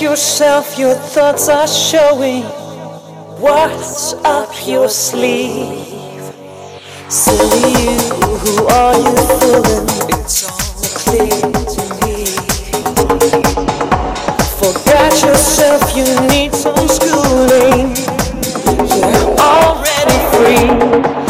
yourself, your thoughts are showing what's up your sleeve. Silly you, who are you fooling? It's all clear to me. Forget yourself, you need some schooling. You're already free.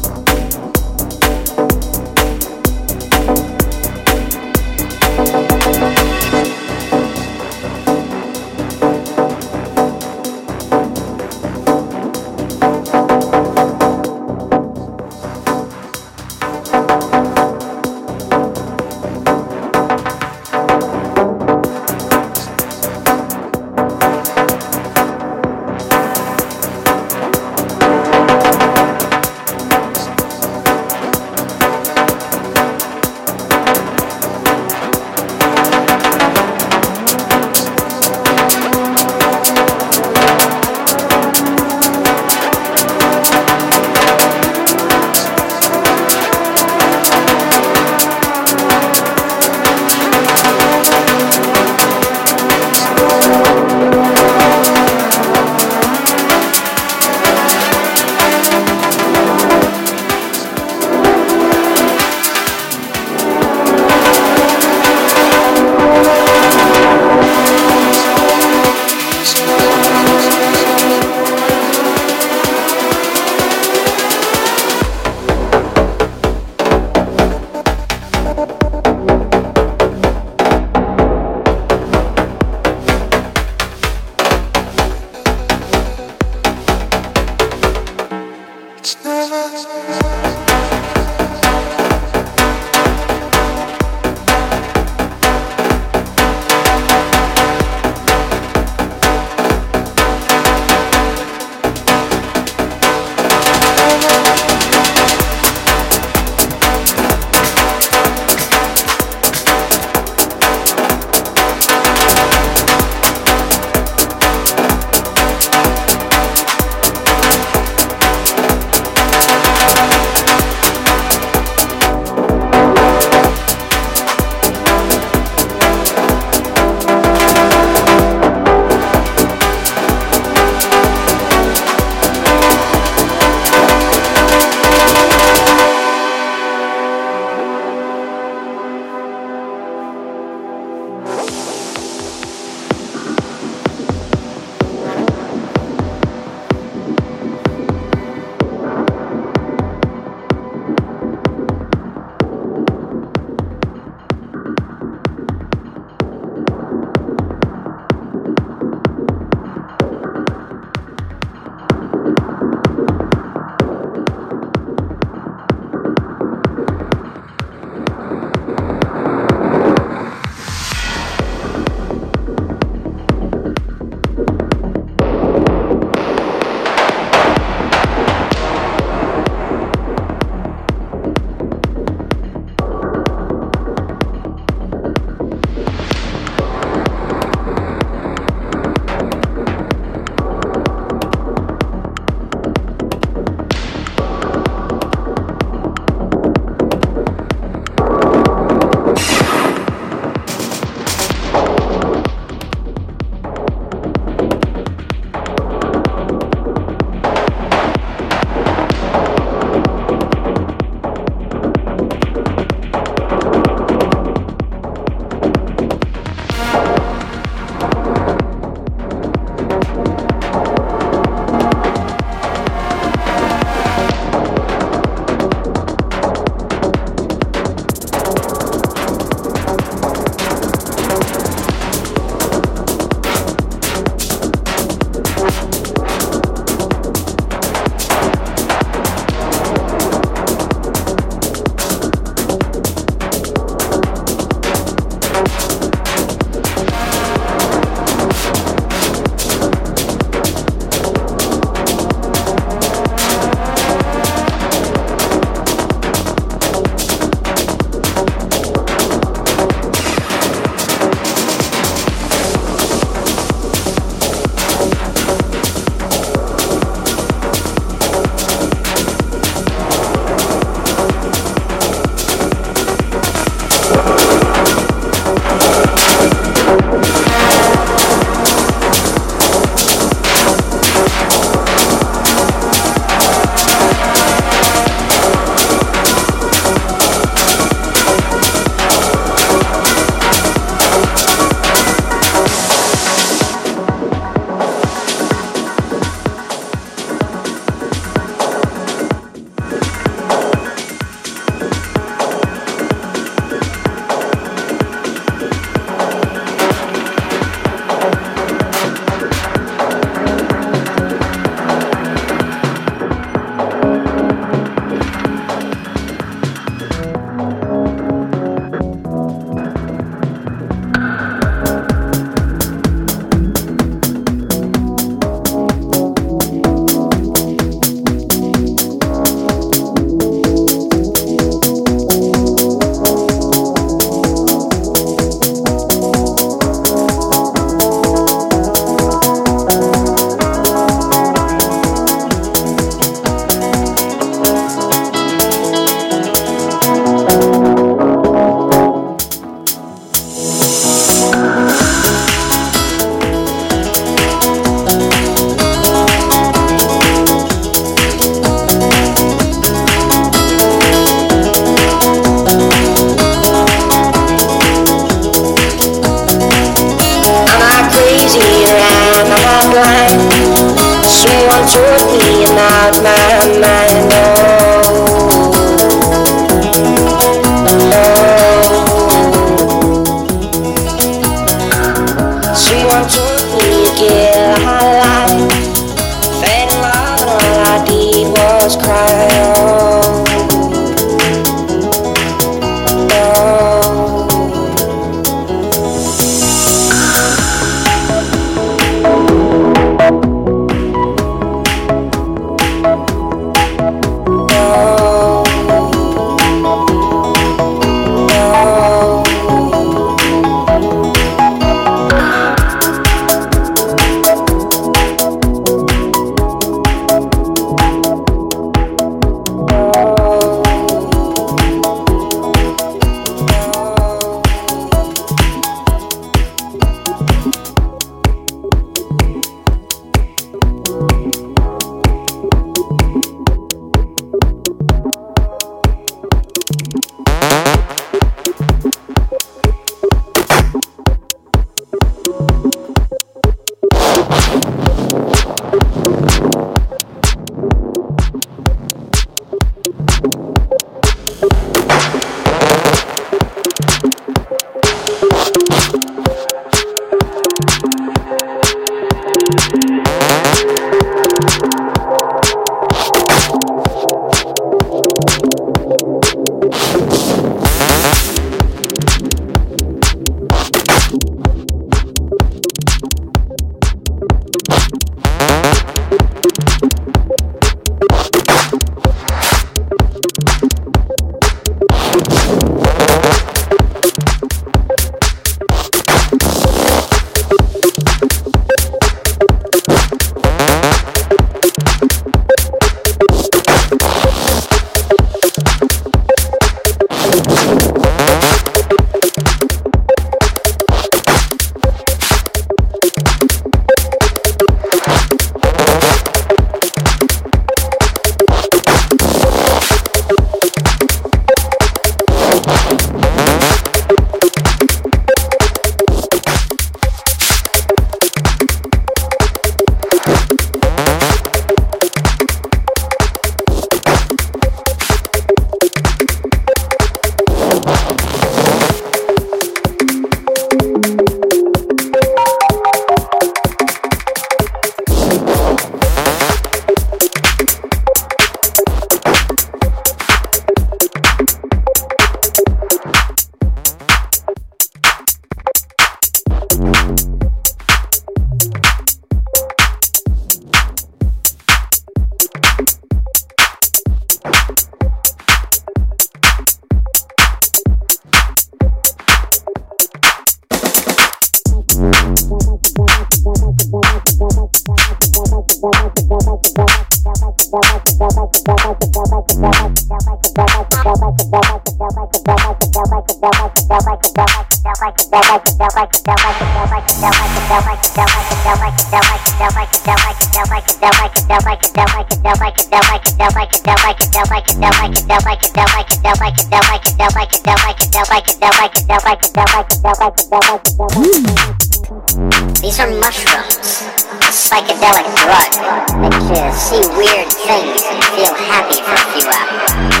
These are mushrooms, psychedelic drug. Makes you see weird things and feel happy for a few hours.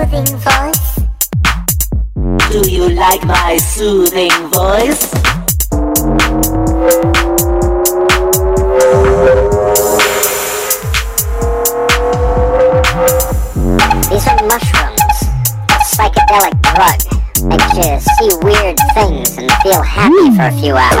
soothing voice? Do you like my soothing voice? These are mushrooms, a psychedelic drug. Makes you see weird things and feel happy for a few hours.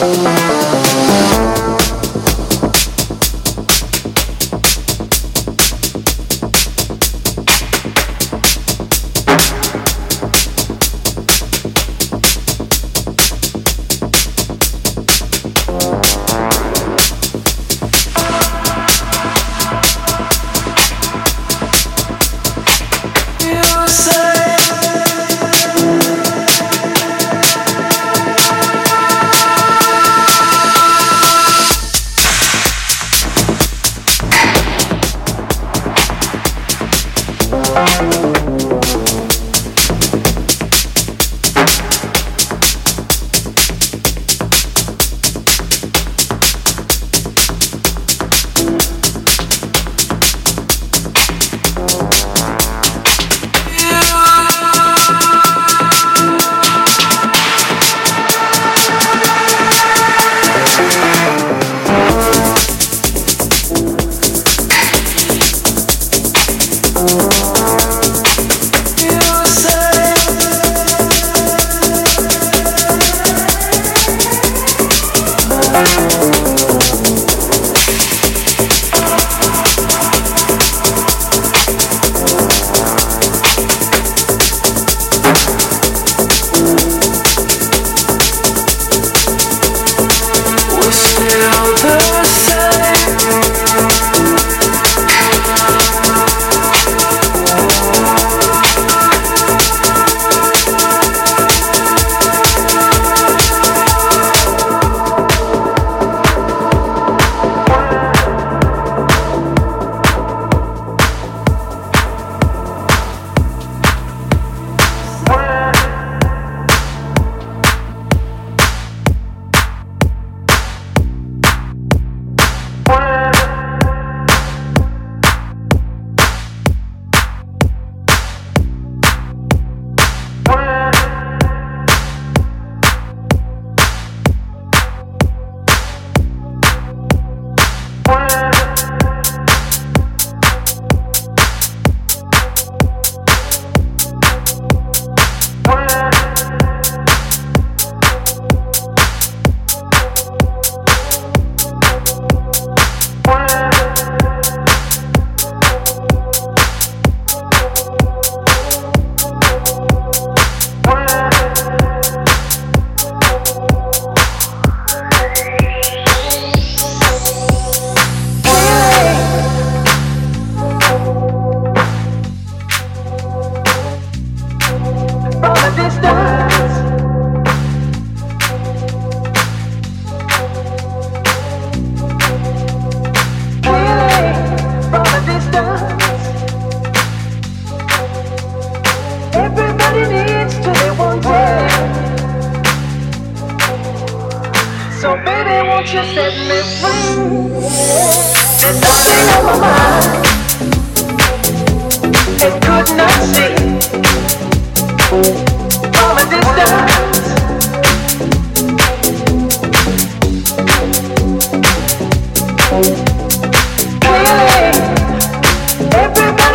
Thank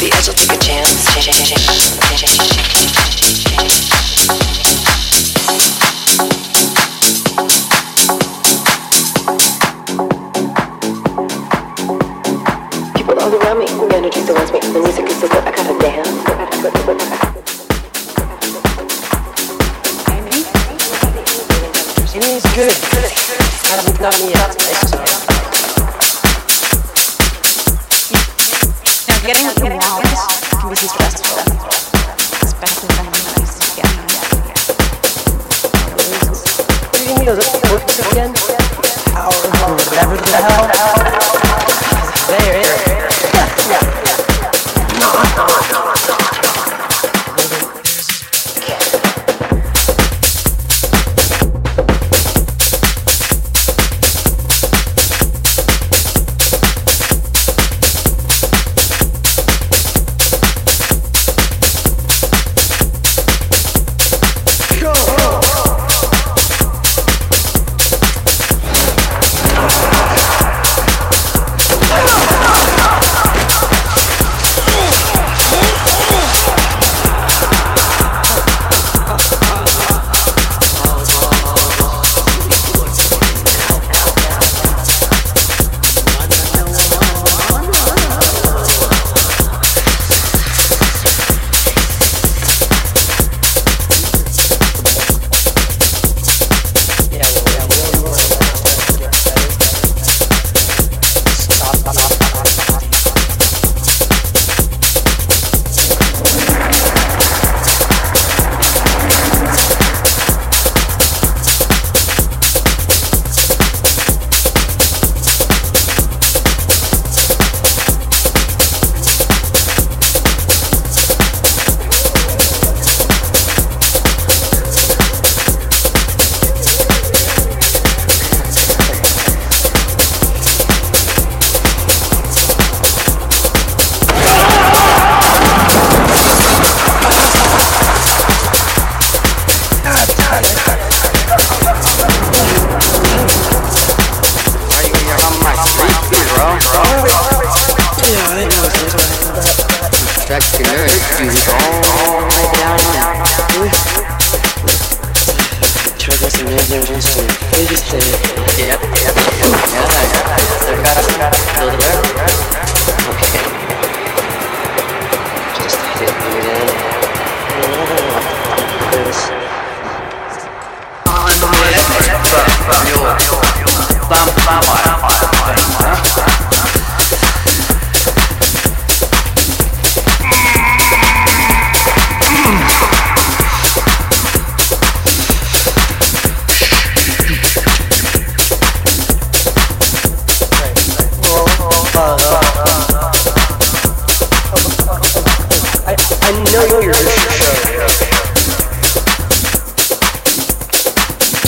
the. People all around me, the energy surrounds me, the music is so good, I gotta dance. I gotta, I gotta, good. It's kind not me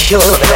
sure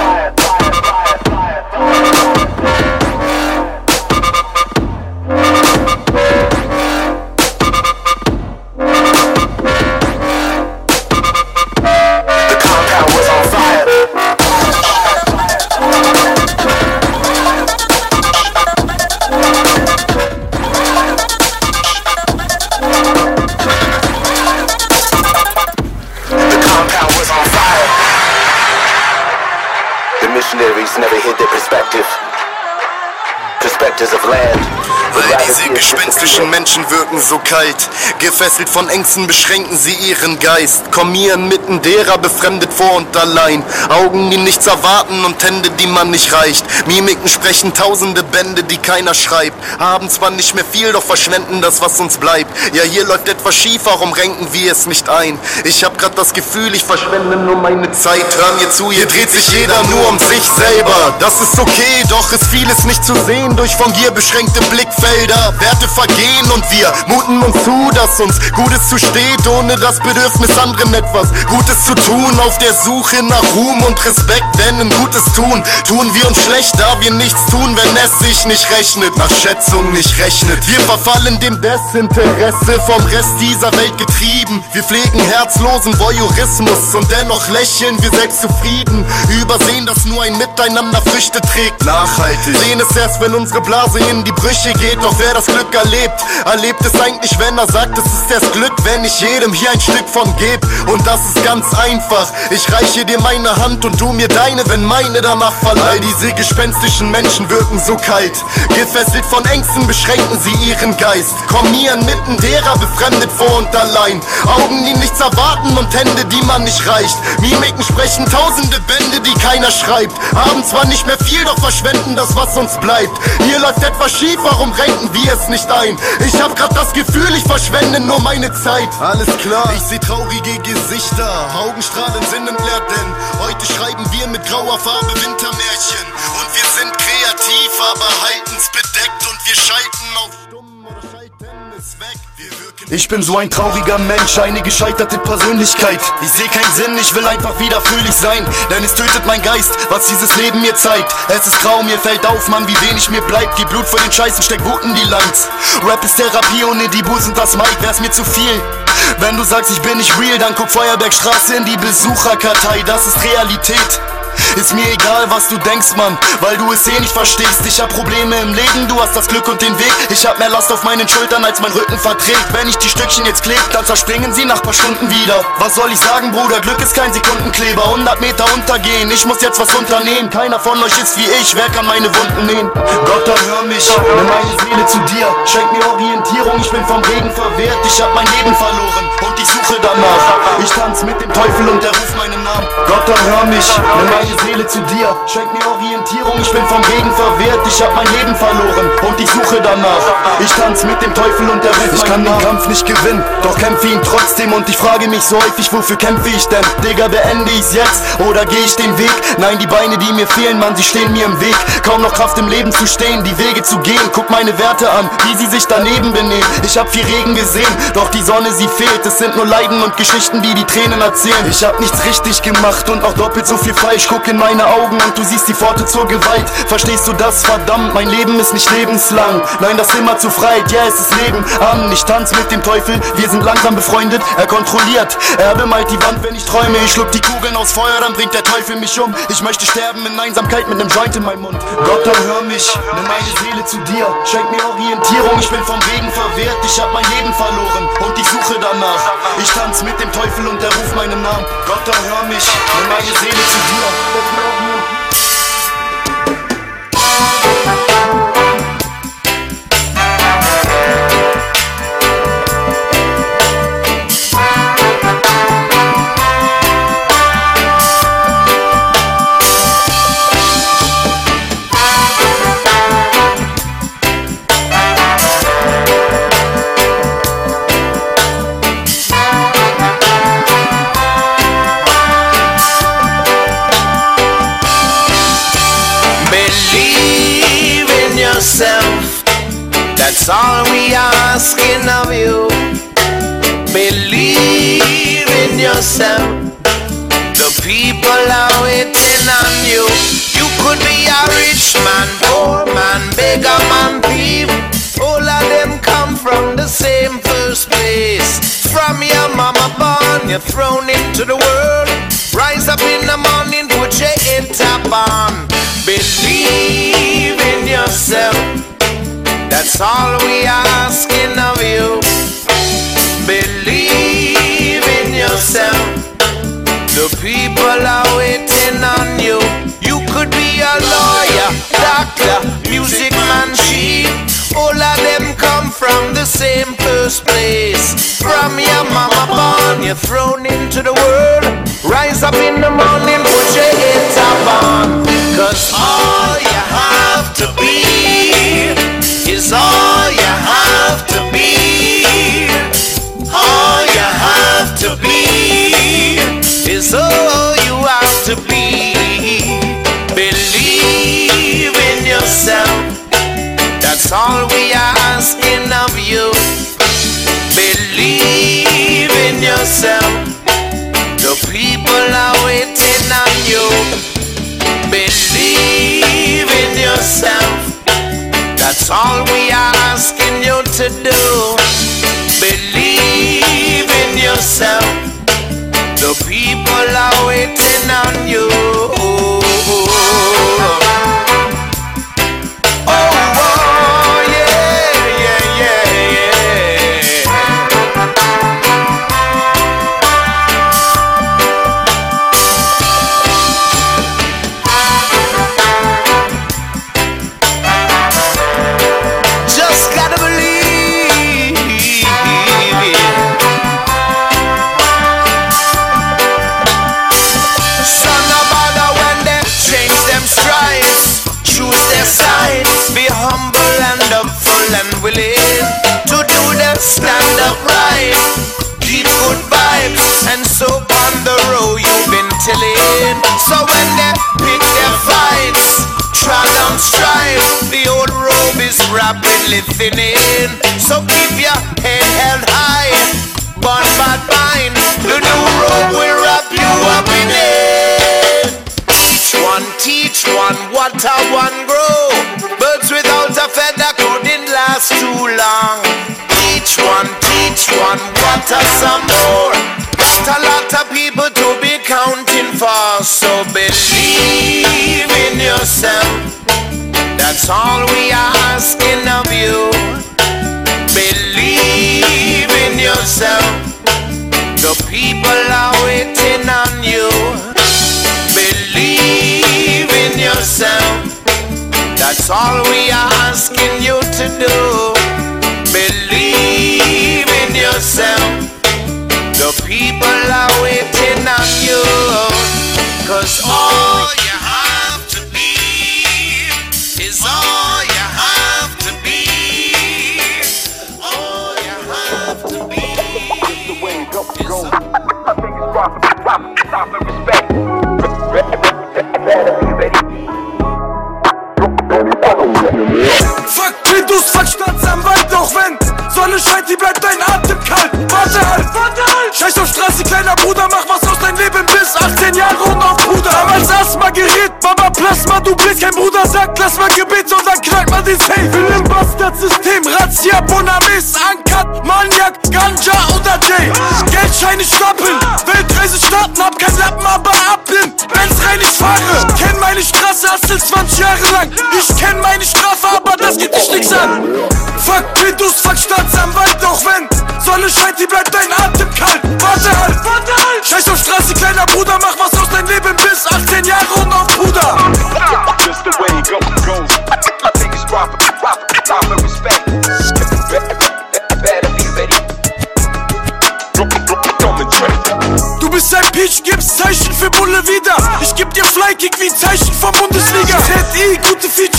Menschen wirken so kalt. Gefesselt von Ängsten beschränken sie ihren Geist. Kommen mir inmitten derer befremdet vor und allein. Augen, die nichts erwarten und Hände, die man nicht reicht. Mimiken sprechen tausende Bände, die keiner schreibt. Haben zwar nicht mehr viel, doch verschwenden das, was uns bleibt. Ja, hier läuft etwas schief, warum renken wir es nicht ein? Ich hab grad das Gefühl, ich verschwende nur meine Zeit. Hör mir zu, hier dreht sich jeder nur um sich selber. Das ist okay, doch ist vieles nicht zu sehen durch von Gier beschränkte Blickfelder. Werte vergehen und wir muten uns zu, dass uns Gutes zusteht, ohne das Bedürfnis anderen etwas Gutes zu tun. Auf der Suche nach Ruhm und Respekt, denn ein Gutes tun, tun wir uns schlecht, da wir nichts tun, wenn es sich nicht rechnet, nach Schätzung nicht rechnet. Wir verfallen dem Desinteresse vom Rest dieser Welt getrieben. Wir pflegen herzlosen Voyeurismus und dennoch lächeln wir selbst zufrieden. Übersehen, dass nur ein Miteinander Früchte trägt. Nachhaltig. Sehen es erst, wenn unsere Blase in die Brüche geht. Doch wer das Glück erlebt, erlebt es eigentlich, wenn er sagt, es ist das Glück, wenn ich jedem hier ein Stück von geb. Und das ist ganz einfach. Ich reiche dir meine Hand und du mir deine, wenn meine danach verlangt. All diese gespenstischen Menschen wirken so kalt. Gefesselt von Ängsten beschränken sie ihren Geist. Kommieren mitten derer befremdet vor und allein. Augen, die nichts erwarten und Hände, die man nicht reicht. Mimiken sprechen tausende Bände, die keiner schreibt. Haben zwar nicht mehr viel, doch verschwenden das, was uns bleibt. Hier läuft etwas schief, warum renken wir es nicht ein? Ich hab grad das Gefühl, ich verschwende nur meine Zeit. Alles klar, ich seh traurige Gesichter. Augenstrahlen sind entleert, denn heute schreiben wir mit grauer Farbe Wintermärchen. Und wir sind kreativ, aber halten's bedeckt und wir schalten auf ich bin so ein trauriger Mensch, eine gescheiterte Persönlichkeit. Ich seh keinen Sinn, ich will einfach wieder fröhlich sein. Denn es tötet mein Geist, was dieses Leben mir zeigt. Es ist grau, mir fällt auf, Mann, wie wenig mir bleibt. Gib Blut für den Scheißen, steck Wut in die Lines. Rap ist Therapie, ohne die Bus und das Mic wär's mir zu viel. Wenn du sagst, ich bin nicht real, dann guck Feuerbergstraße in die Besucherkartei, das ist Realität. Ist mir egal, was du denkst, Mann, weil du es eh nicht verstehst. Ich hab Probleme im Leben, du hast das Glück und den Weg. Ich hab mehr Last auf meinen Schultern, als mein Rücken verträgt. Wenn ich die Stückchen jetzt kleb, dann zerspringen sie nach paar Stunden wieder. Was soll ich sagen, Bruder? Glück ist kein Sekundenkleber. 100 Meter untergehen, ich muss jetzt was unternehmen. Keiner von euch ist wie ich, wer kann meine Wunden nähen? Gott, hör mich, nimm meine Seele zu dir. Schenk mir Orientierung, ich bin vom Regen verwehrt. Ich hab mein Leben verloren und ich suche danach. Ich tanz mit dem Teufel und er ruft meinen Namen. Gott, hör mich, nimm meine Seele zu dir. Schenk mir Orientierung, ich bin vom Regen verwehrt. Ich hab mein Leben verloren und ich suche danach. Ich tanz mit dem Teufel und der ruft Ich kann den Kampf nicht gewinnen, doch kämpfe ihn trotzdem. Und ich frage mich so häufig, wofür kämpfe ich denn? Digga, beende ich's jetzt oder gehe ich den Weg? Nein, die Beine, die mir fehlen, Mann, sie stehen mir im Weg. Kaum noch Kraft im Leben zu stehen, die Wege zu gehen. Guck meine Werte an, wie sie sich daneben benehmen. Ich hab viel Regen gesehen, doch die Sonne, sie fehlt. Es sind nur Leiden und Geschichten, die die Tränen erzählen. Ich hab nichts richtig gemacht und auch doppelt so viel falsch. Guck in meine Augen und du siehst die Pforte zur Gewalt. Verstehst du das? Verdammt, mein Leben ist nicht lebenslang. Nein, das immer zu Freiheit, ja, es ist Leben an. Ich tanz mit dem Teufel, wir sind langsam befreundet. Er kontrolliert, er bemalt die Wand, wenn ich träume. Ich schluck die Kugeln aus Feuer, dann bringt der Teufel mich um. Ich möchte sterben in Einsamkeit mit nem Joint in meinem Mund. Gott, dann hör mich, nimm meine Seele zu dir. Schenk mir Orientierung, ich bin vom Regen verwehrt. Ich hab mein Leben verloren und ich suche danach. Ich tanz mit dem Teufel und er ruft meinen Namen. Gott, dann hör mich, nimm meine Seele zu dir. Yourself. That's all we asking of you. Believe in yourself. The people are waiting on you. You could be a rich man, poor man, beggar man, thief. All of them come from the same first place. From your mama born, you're thrown into the world. Rise up in the morning, put your head top on. Believe in yourself. That's all we asking of you. Believe in yourself. The people are waiting on you. You could be a lawyer, doctor, music man, chief. All of them come from the same first place. From your mama born, you're thrown into the world. Rise up in the morning, put your head top on. Cause all you have to be is all you have to be. All you have to be is all all we are asking you to do. Believe in yourself. The people are waiting on you.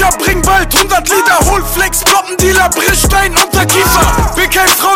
Bücher bringen bald 100 Liter Hohlflex, Dealer, Brechstein, Unterkiefer. Bin kein Frau.